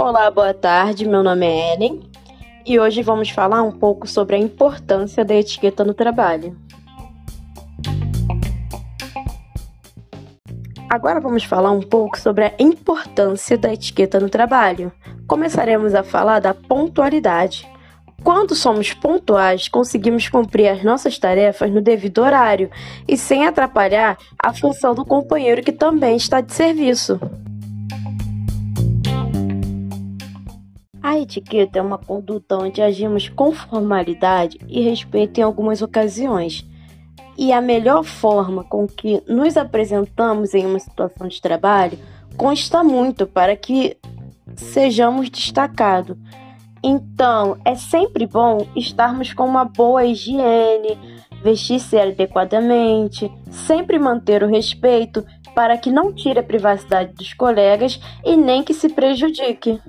Olá, boa tarde. Meu nome é Ellen e hoje vamos falar um pouco sobre a importância da etiqueta no trabalho. Agora vamos falar um pouco sobre a importância da etiqueta no trabalho. Começaremos a falar da pontualidade. Quando somos pontuais, conseguimos cumprir as nossas tarefas no devido horário e sem atrapalhar a função do companheiro que também está de serviço. A etiqueta é uma conduta onde agimos com formalidade e respeito em algumas ocasiões e a melhor forma com que nos apresentamos em uma situação de trabalho consta muito para que sejamos destacados. Então, é sempre bom estarmos com uma boa higiene, vestir-se adequadamente, sempre manter o respeito para que não tire a privacidade dos colegas e nem que se prejudique.